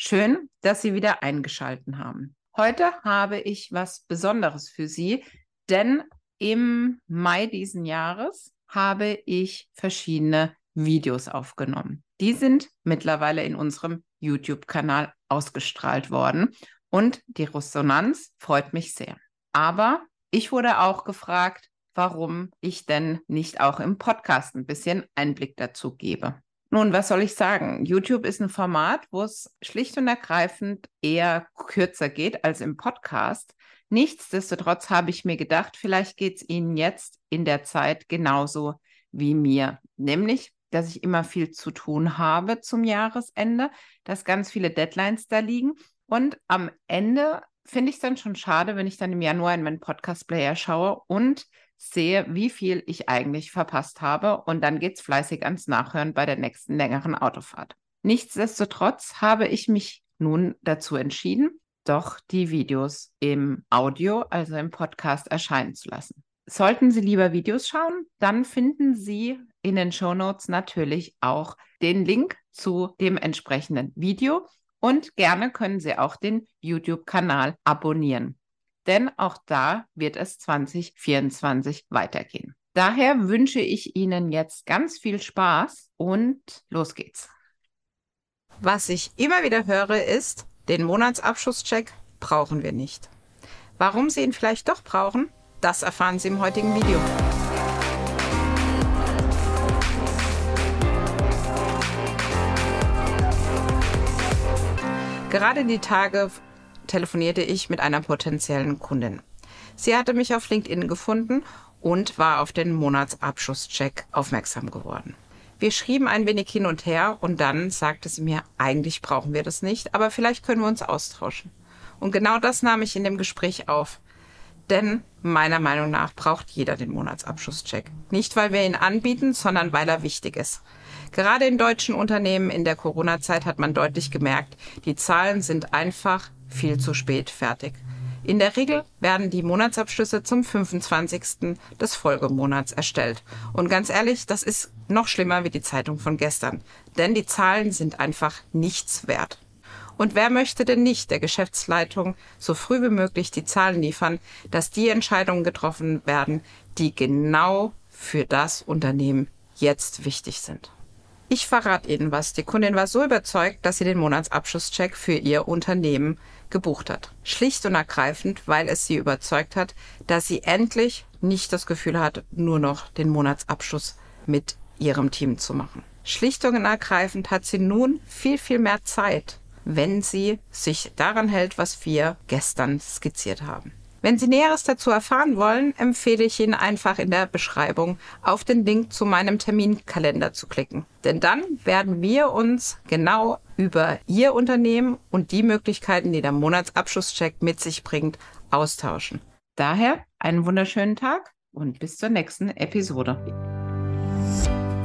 Schön, dass Sie wieder eingeschaltet haben. Heute habe ich was Besonderes für Sie, denn im Mai diesen Jahres habe ich verschiedene Videos aufgenommen. Die sind mittlerweile in unserem YouTube-Kanal ausgestrahlt worden und die Resonanz freut mich sehr. Aber ich wurde auch gefragt, warum ich denn nicht auch im Podcast ein bisschen Einblick dazu gebe. Nun, was soll ich sagen? YouTube ist ein Format, wo es schlicht und ergreifend eher kürzer geht als im Podcast. Nichtsdestotrotz habe ich mir gedacht, vielleicht geht es Ihnen jetzt in der Zeit genauso wie mir. Nämlich, dass ich immer viel zu tun habe zum Jahresende, dass ganz viele Deadlines da liegen. Und am Ende finde ich es dann schon schade, wenn ich dann im Januar in meinen Podcast-Player schaue und sehe, wie viel ich eigentlich verpasst habe und dann geht es fleißig ans Nachhören bei der nächsten längeren Autofahrt. Nichtsdestotrotz habe ich mich nun dazu entschieden, doch die Videos im Audio, also im Podcast, erscheinen zu lassen. Sollten Sie lieber Videos schauen, dann finden Sie in den Show Notes natürlich auch den Link zu dem entsprechenden Video und gerne können Sie auch den YouTube-Kanal abonnieren denn auch da wird es 2024 weitergehen. Daher wünsche ich Ihnen jetzt ganz viel Spaß und los geht's. Was ich immer wieder höre ist, den Monatsabschlusscheck brauchen wir nicht. Warum Sie ihn vielleicht doch brauchen, das erfahren Sie im heutigen Video. Gerade die Tage telefonierte ich mit einer potenziellen Kundin. Sie hatte mich auf LinkedIn gefunden und war auf den Monatsabschlusscheck aufmerksam geworden. Wir schrieben ein wenig hin und her und dann sagte sie mir, eigentlich brauchen wir das nicht, aber vielleicht können wir uns austauschen. Und genau das nahm ich in dem Gespräch auf. Denn meiner Meinung nach braucht jeder den Monatsabschlusscheck. Nicht, weil wir ihn anbieten, sondern weil er wichtig ist. Gerade in deutschen Unternehmen in der Corona-Zeit hat man deutlich gemerkt, die Zahlen sind einfach viel zu spät fertig. In der Regel werden die Monatsabschlüsse zum 25. des Folgemonats erstellt. Und ganz ehrlich, das ist noch schlimmer wie die Zeitung von gestern. Denn die Zahlen sind einfach nichts wert. Und wer möchte denn nicht der Geschäftsleitung so früh wie möglich die Zahlen liefern, dass die Entscheidungen getroffen werden, die genau für das Unternehmen jetzt wichtig sind? Ich verrate Ihnen was. Die Kundin war so überzeugt, dass sie den Monatsabschlusscheck für ihr Unternehmen gebucht hat. Schlicht und ergreifend, weil es sie überzeugt hat, dass sie endlich nicht das Gefühl hat, nur noch den Monatsabschluss mit ihrem Team zu machen. Schlicht und ergreifend hat sie nun viel, viel mehr Zeit, wenn sie sich daran hält, was wir gestern skizziert haben. Wenn Sie Näheres dazu erfahren wollen, empfehle ich Ihnen einfach in der Beschreibung auf den Link zu meinem Terminkalender zu klicken. Denn dann werden wir uns genau über Ihr Unternehmen und die Möglichkeiten, die der Monatsabschlusscheck mit sich bringt, austauschen. Daher einen wunderschönen Tag und bis zur nächsten Episode.